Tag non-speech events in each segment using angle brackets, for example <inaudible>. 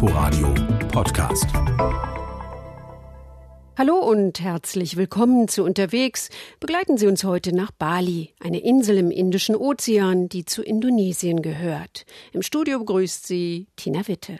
Inforadio Podcast. Hallo und herzlich willkommen zu Unterwegs. Begleiten Sie uns heute nach Bali, eine Insel im Indischen Ozean, die zu Indonesien gehört. Im Studio begrüßt Sie Tina Witte.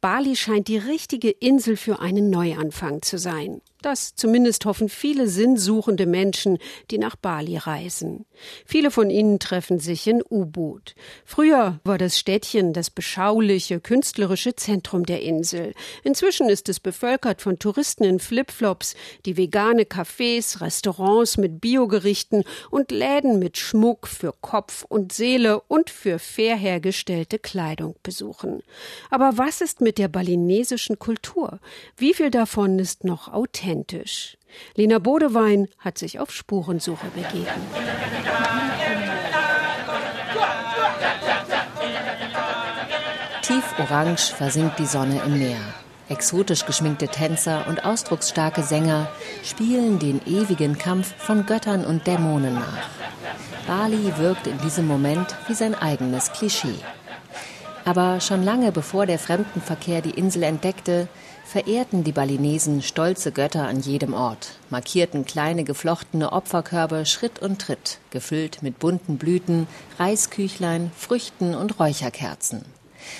Bali scheint die richtige Insel für einen Neuanfang zu sein. Das zumindest hoffen viele sinnsuchende Menschen, die nach Bali reisen. Viele von ihnen treffen sich in U-Boot. Früher war das Städtchen das beschauliche, künstlerische Zentrum der Insel. Inzwischen ist es bevölkert von Touristen in Flipflops, die vegane Cafés, Restaurants mit Biogerichten und Läden mit Schmuck für Kopf und Seele und für fair hergestellte Kleidung besuchen. Aber was ist mit der balinesischen Kultur? Wie viel davon ist noch authentisch? Authentisch. Lena Bodewein hat sich auf Spurensuche begeben. Tief orange versinkt die Sonne im Meer. Exotisch geschminkte Tänzer und ausdrucksstarke Sänger spielen den ewigen Kampf von Göttern und Dämonen nach. Bali wirkt in diesem Moment wie sein eigenes Klischee. Aber schon lange bevor der Fremdenverkehr die Insel entdeckte, verehrten die Balinesen stolze Götter an jedem Ort, markierten kleine geflochtene Opferkörbe Schritt und Tritt, gefüllt mit bunten Blüten, Reisküchlein, Früchten und Räucherkerzen.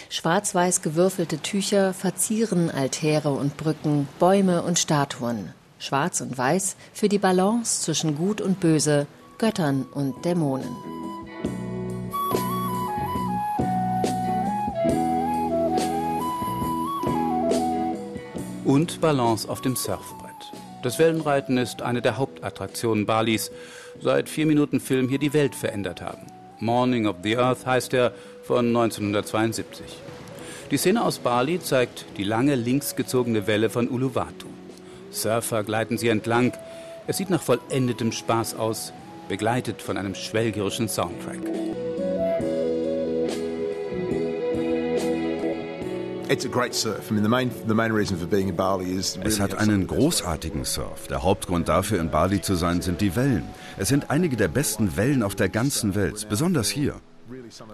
Schwarz-weiß gewürfelte Tücher verzieren Altäre und Brücken, Bäume und Statuen. Schwarz und Weiß für die Balance zwischen Gut und Böse, Göttern und Dämonen. Und Balance auf dem Surfbrett. Das Wellenreiten ist eine der Hauptattraktionen Balis, seit vier Minuten Film hier die Welt verändert haben. Morning of the Earth heißt er von 1972. Die Szene aus Bali zeigt die lange links gezogene Welle von Uluwatu. Surfer gleiten sie entlang. Es sieht nach vollendetem Spaß aus, begleitet von einem schwelgerischen Soundtrack. Es hat einen großartigen Surf. Der Hauptgrund dafür, in Bali zu sein, sind die Wellen. Es sind einige der besten Wellen auf der ganzen Welt, besonders hier.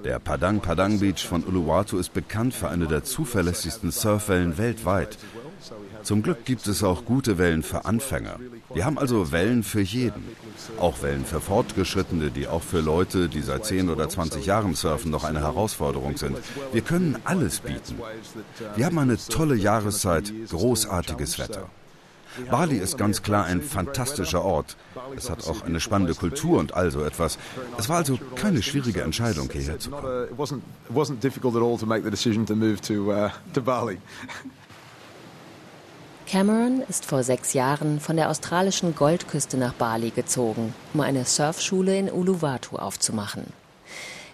Der Padang Padang Beach von Uluwatu ist bekannt für eine der zuverlässigsten Surfwellen weltweit. Zum Glück gibt es auch gute Wellen für Anfänger. Wir haben also Wellen für jeden. Auch Wellen für Fortgeschrittene, die auch für Leute, die seit 10 oder 20 Jahren surfen, noch eine Herausforderung sind. Wir können alles bieten. Wir haben eine tolle Jahreszeit, großartiges Wetter. Bali ist ganz klar ein fantastischer Ort. Es hat auch eine spannende Kultur und all so etwas. Es war also keine schwierige Entscheidung, hierher zu kommen. <laughs> Cameron ist vor sechs Jahren von der australischen Goldküste nach Bali gezogen, um eine Surfschule in Uluwatu aufzumachen.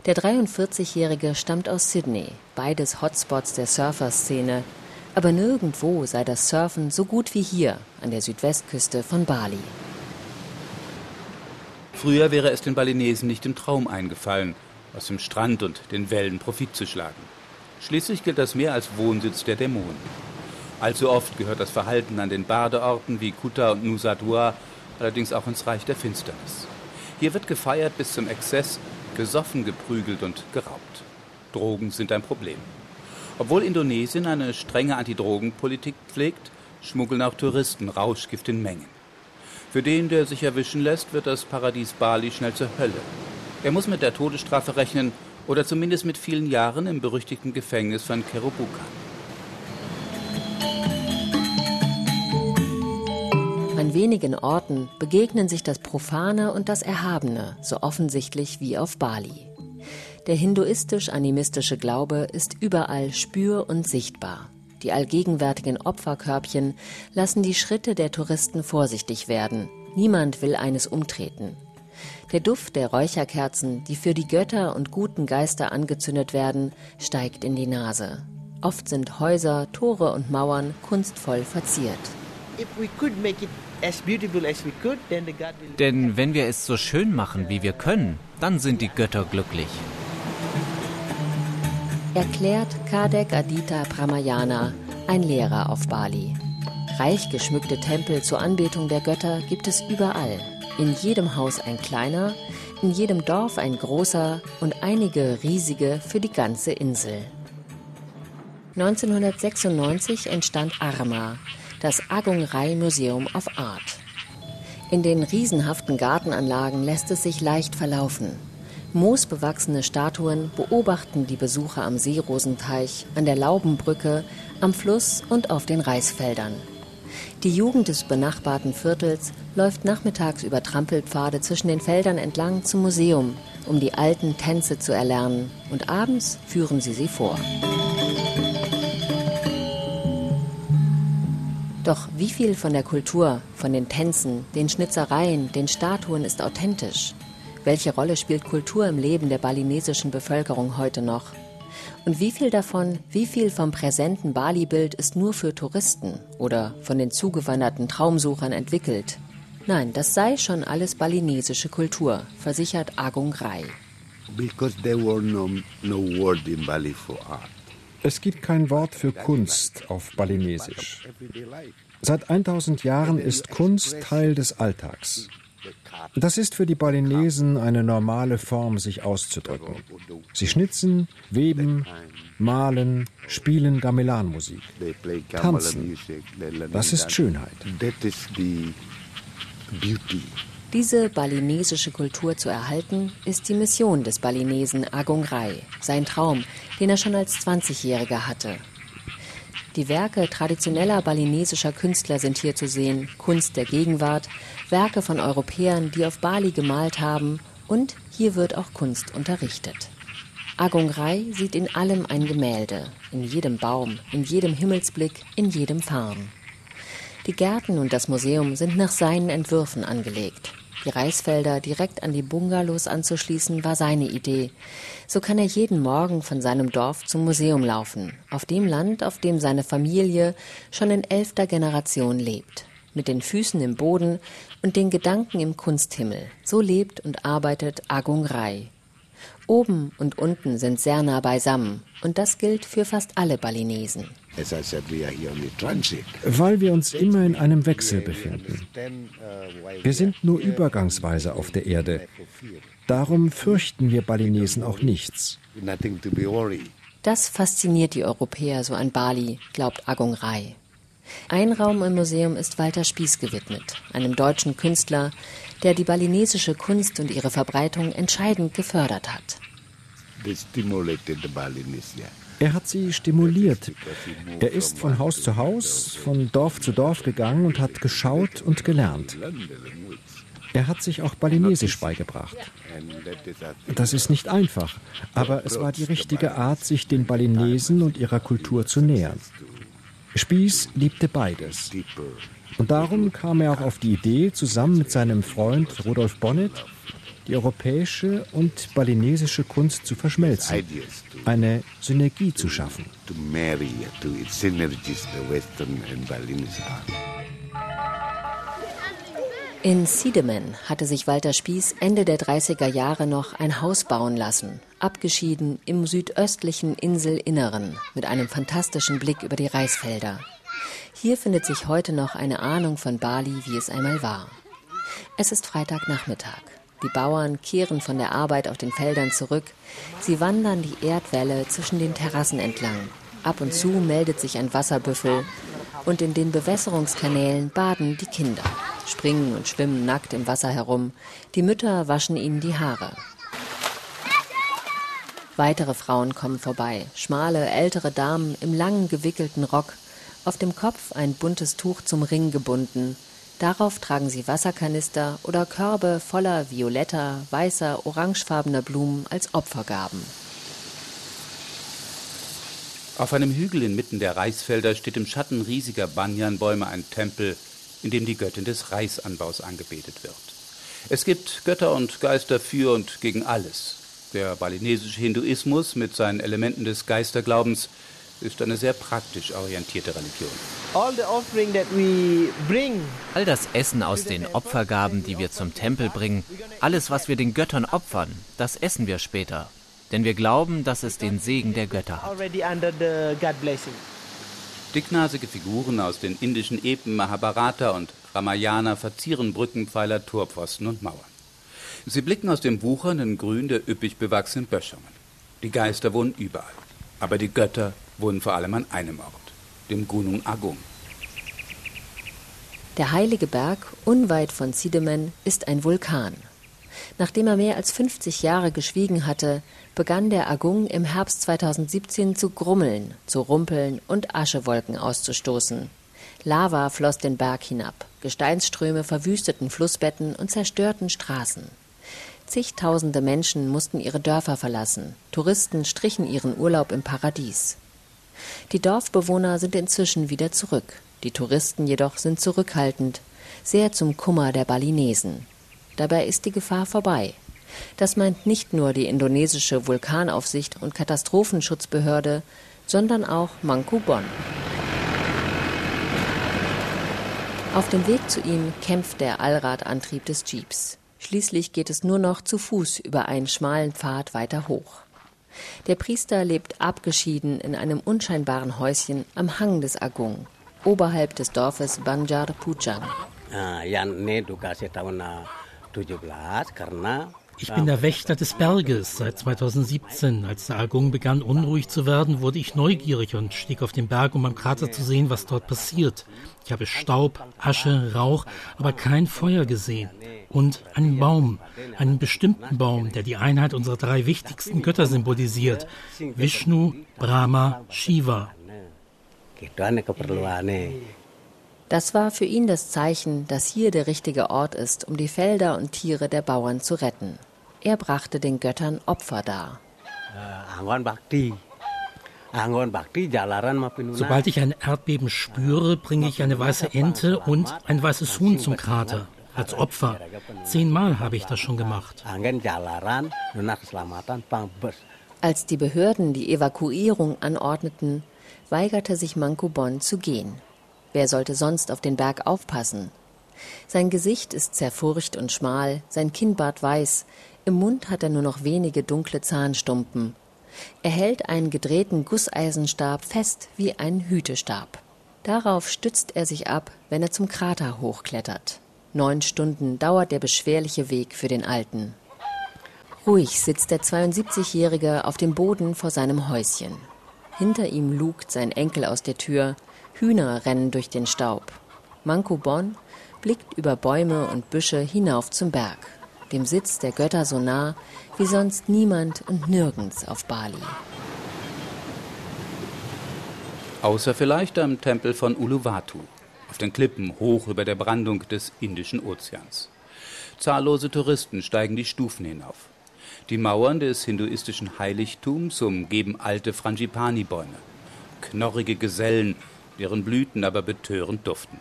Der 43-Jährige stammt aus Sydney, beides Hotspots der Surferszene, aber nirgendwo sei das Surfen so gut wie hier an der Südwestküste von Bali. Früher wäre es den Balinesen nicht im Traum eingefallen, aus dem Strand und den Wellen Profit zu schlagen. Schließlich gilt das Meer als Wohnsitz der Dämonen. Allzu oft gehört das Verhalten an den Badeorten wie Kuta und Nusa Dua allerdings auch ins Reich der Finsternis. Hier wird gefeiert bis zum Exzess, gesoffen, geprügelt und geraubt. Drogen sind ein Problem. Obwohl Indonesien eine strenge Antidrogenpolitik pflegt, schmuggeln auch Touristen Rauschgift in Mengen. Für den, der sich erwischen lässt, wird das Paradies Bali schnell zur Hölle. Er muss mit der Todesstrafe rechnen oder zumindest mit vielen Jahren im berüchtigten Gefängnis von Kerobuka. An wenigen Orten begegnen sich das Profane und das Erhabene so offensichtlich wie auf Bali. Der hinduistisch-animistische Glaube ist überall spür- und sichtbar. Die allgegenwärtigen Opferkörbchen lassen die Schritte der Touristen vorsichtig werden. Niemand will eines umtreten. Der Duft der Räucherkerzen, die für die Götter und guten Geister angezündet werden, steigt in die Nase. Oft sind Häuser, Tore und Mauern kunstvoll verziert. Denn wenn wir es so schön machen, wie wir können, dann sind die Götter glücklich. Erklärt Kadek Adita Pramayana, ein Lehrer auf Bali. Reich geschmückte Tempel zur Anbetung der Götter gibt es überall. In jedem Haus ein kleiner, in jedem Dorf ein großer und einige riesige für die ganze Insel. 1996 entstand ARMA, das Agung Rai Museum of Art. In den riesenhaften Gartenanlagen lässt es sich leicht verlaufen. Moosbewachsene Statuen beobachten die Besucher am Seerosenteich, an der Laubenbrücke, am Fluss und auf den Reisfeldern. Die Jugend des benachbarten Viertels läuft nachmittags über Trampelpfade zwischen den Feldern entlang zum Museum, um die alten Tänze zu erlernen, und abends führen sie sie vor. Doch wie viel von der Kultur, von den Tänzen, den Schnitzereien, den Statuen ist authentisch? Welche Rolle spielt Kultur im Leben der balinesischen Bevölkerung heute noch? Und wie viel davon, wie viel vom präsenten Bali-Bild ist nur für Touristen oder von den zugewanderten Traumsuchern entwickelt? Nein, das sei schon alles balinesische Kultur, versichert Agung Rai. Es gibt kein Wort für Kunst auf Balinesisch. Seit 1000 Jahren ist Kunst Teil des Alltags. Das ist für die Balinesen eine normale Form, sich auszudrücken. Sie schnitzen, weben, malen, spielen Gamelan-Musik, tanzen. Das ist Schönheit. Diese balinesische Kultur zu erhalten, ist die Mission des Balinesen Agung Rai, sein Traum, den er schon als 20-Jähriger hatte. Die Werke traditioneller balinesischer Künstler sind hier zu sehen, Kunst der Gegenwart, Werke von Europäern, die auf Bali gemalt haben, und hier wird auch Kunst unterrichtet. Agung Rai sieht in allem ein Gemälde, in jedem Baum, in jedem Himmelsblick, in jedem Farn. Die Gärten und das Museum sind nach seinen Entwürfen angelegt. Die Reisfelder direkt an die Bungalows anzuschließen, war seine Idee. So kann er jeden Morgen von seinem Dorf zum Museum laufen, auf dem Land, auf dem seine Familie schon in elfter Generation lebt. Mit den Füßen im Boden und den Gedanken im Kunsthimmel. So lebt und arbeitet Agung Rai. Oben und unten sind sehr nah beisammen und das gilt für fast alle Balinesen. Weil wir uns immer in einem Wechsel befinden. Wir sind nur übergangsweise auf der Erde. Darum fürchten wir Balinesen auch nichts. Das fasziniert die Europäer so an Bali, glaubt Agung Rai. Ein Raum im Museum ist Walter Spieß gewidmet, einem deutschen Künstler, der die balinesische Kunst und ihre Verbreitung entscheidend gefördert hat. Er hat sie stimuliert. Er ist von Haus zu Haus, von Dorf zu Dorf gegangen und hat geschaut und gelernt. Er hat sich auch Balinesisch beigebracht. Das ist nicht einfach, aber es war die richtige Art, sich den Balinesen und ihrer Kultur zu nähern. Spieß liebte beides. Und darum kam er auch auf die Idee, zusammen mit seinem Freund Rudolf Bonnet die europäische und balinesische Kunst zu verschmelzen, eine Synergie zu schaffen. In Siedemann hatte sich Walter Spieß Ende der 30er Jahre noch ein Haus bauen lassen, abgeschieden im südöstlichen Inselinneren mit einem fantastischen Blick über die Reisfelder. Hier findet sich heute noch eine Ahnung von Bali, wie es einmal war. Es ist Freitagnachmittag. Die Bauern kehren von der Arbeit auf den Feldern zurück. Sie wandern die Erdwelle zwischen den Terrassen entlang. Ab und zu meldet sich ein Wasserbüffel und in den Bewässerungskanälen baden die Kinder, springen und schwimmen nackt im Wasser herum. Die Mütter waschen ihnen die Haare. Weitere Frauen kommen vorbei, schmale, ältere Damen im langen gewickelten Rock, auf dem Kopf ein buntes Tuch zum Ring gebunden, Darauf tragen sie Wasserkanister oder Körbe voller violetter, weißer, orangefarbener Blumen als Opfergaben. Auf einem Hügel inmitten der Reisfelder steht im Schatten riesiger Banyanbäume ein Tempel, in dem die Göttin des Reisanbaus angebetet wird. Es gibt Götter und Geister für und gegen alles. Der balinesische Hinduismus mit seinen Elementen des Geisterglaubens ist eine sehr praktisch orientierte Religion. All das Essen aus den Opfergaben, die wir zum Tempel bringen, alles, was wir den Göttern opfern, das essen wir später. Denn wir glauben, dass es den Segen der Götter hat. Dicknasige Figuren aus den indischen Epen Mahabharata und Ramayana verzieren Brückenpfeiler, Torpfosten und Mauern. Sie blicken aus dem wuchernden Grün der üppig bewachsenen Böschungen. Die Geister wohnen überall. Aber die Götter wohnen vor allem an einem Ort, dem Gunung Agung. Der heilige Berg, unweit von Sidemen, ist ein Vulkan. Nachdem er mehr als 50 Jahre geschwiegen hatte, begann der Agung im Herbst 2017 zu grummeln, zu rumpeln und Aschewolken auszustoßen. Lava floss den Berg hinab, Gesteinsströme verwüsteten Flussbetten und zerstörten Straßen. Zigtausende Menschen mussten ihre Dörfer verlassen, Touristen strichen ihren Urlaub im Paradies. Die Dorfbewohner sind inzwischen wieder zurück, die Touristen jedoch sind zurückhaltend, sehr zum Kummer der Balinesen. Dabei ist die Gefahr vorbei. Das meint nicht nur die indonesische Vulkanaufsicht und Katastrophenschutzbehörde, sondern auch Mangkubon. Auf dem Weg zu ihm kämpft der Allradantrieb des Jeeps. Schließlich geht es nur noch zu Fuß über einen schmalen Pfad weiter hoch. Der Priester lebt abgeschieden in einem unscheinbaren Häuschen am Hang des Agung, oberhalb des Dorfes Banjar Pujang. Ah, ich bin der Wächter des Berges seit 2017. Als der Agung begann unruhig zu werden, wurde ich neugierig und stieg auf den Berg, um am Krater zu sehen, was dort passiert. Ich habe Staub, Asche, Rauch, aber kein Feuer gesehen. Und einen Baum, einen bestimmten Baum, der die Einheit unserer drei wichtigsten Götter symbolisiert. Vishnu, Brahma, Shiva. Das war für ihn das Zeichen, dass hier der richtige Ort ist, um die Felder und Tiere der Bauern zu retten. Er brachte den Göttern Opfer dar. Sobald ich ein Erdbeben spüre, bringe ich eine weiße Ente und ein weißes Huhn zum Krater als Opfer. Zehnmal habe ich das schon gemacht. Als die Behörden die Evakuierung anordneten, weigerte sich Mankubon zu gehen. Wer sollte sonst auf den Berg aufpassen? Sein Gesicht ist zerfurcht und schmal, sein Kinnbart weiß, im Mund hat er nur noch wenige dunkle Zahnstumpen. Er hält einen gedrehten Gusseisenstab fest wie einen Hütestab. Darauf stützt er sich ab, wenn er zum Krater hochklettert. Neun Stunden dauert der beschwerliche Weg für den Alten. Ruhig sitzt der 72-Jährige auf dem Boden vor seinem Häuschen. Hinter ihm lugt sein Enkel aus der Tür, Hühner rennen durch den Staub. Manko Bon blickt über Bäume und Büsche hinauf zum Berg dem Sitz der Götter so nah wie sonst niemand und nirgends auf Bali. Außer vielleicht am Tempel von Uluwatu, auf den Klippen hoch über der Brandung des Indischen Ozeans. Zahllose Touristen steigen die Stufen hinauf. Die Mauern des hinduistischen Heiligtums umgeben alte Frangipani-Bäume, knorrige Gesellen, deren Blüten aber betörend duften.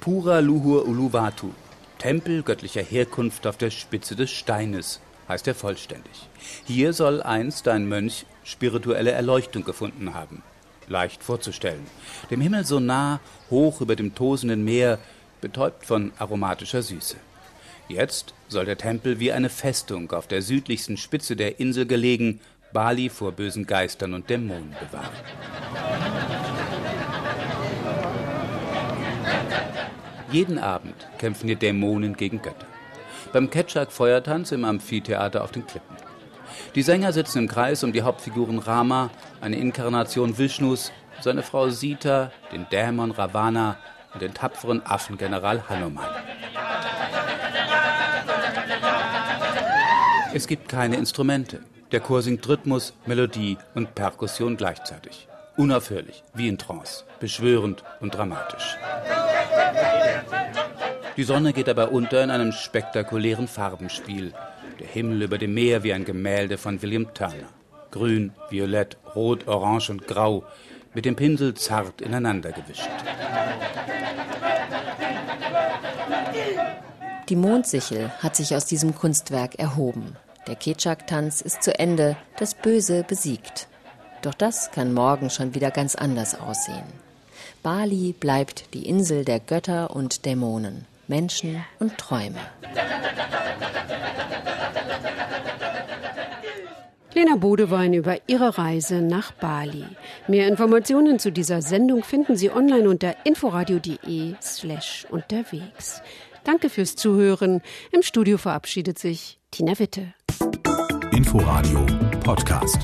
Pura Luhur Uluwatu, Tempel göttlicher Herkunft auf der Spitze des Steines, heißt er vollständig. Hier soll einst ein Mönch spirituelle Erleuchtung gefunden haben. Leicht vorzustellen. Dem Himmel so nah, hoch über dem tosenden Meer, betäubt von aromatischer Süße. Jetzt soll der Tempel wie eine Festung auf der südlichsten Spitze der Insel gelegen Bali vor bösen Geistern und Dämonen bewahren. Jeden Abend kämpfen die Dämonen gegen Götter. Beim Ketschak-Feuertanz im Amphitheater auf den Klippen. Die Sänger sitzen im Kreis um die Hauptfiguren Rama, eine Inkarnation Vishnus, seine Frau Sita, den Dämon Ravana und den tapferen Affengeneral Hanuman. Es gibt keine Instrumente. Der Chor singt Rhythmus, Melodie und Perkussion gleichzeitig. Unaufhörlich, wie in Trance, beschwörend und dramatisch. Die Sonne geht dabei unter in einem spektakulären Farbenspiel. Der Himmel über dem Meer wie ein Gemälde von William Turner. Grün, Violett, Rot, Orange und Grau, mit dem Pinsel zart ineinander gewischt. Die Mondsichel hat sich aus diesem Kunstwerk erhoben. Der Ketschak-Tanz ist zu Ende, das Böse besiegt. Doch das kann morgen schon wieder ganz anders aussehen. Bali bleibt die Insel der Götter und Dämonen, Menschen und Träume. Lena Bodewein über ihre Reise nach Bali. Mehr Informationen zu dieser Sendung finden Sie online unter inforadio.de slash unterwegs. Danke fürs Zuhören. Im Studio verabschiedet sich Tina Witte. Inforadio Podcast.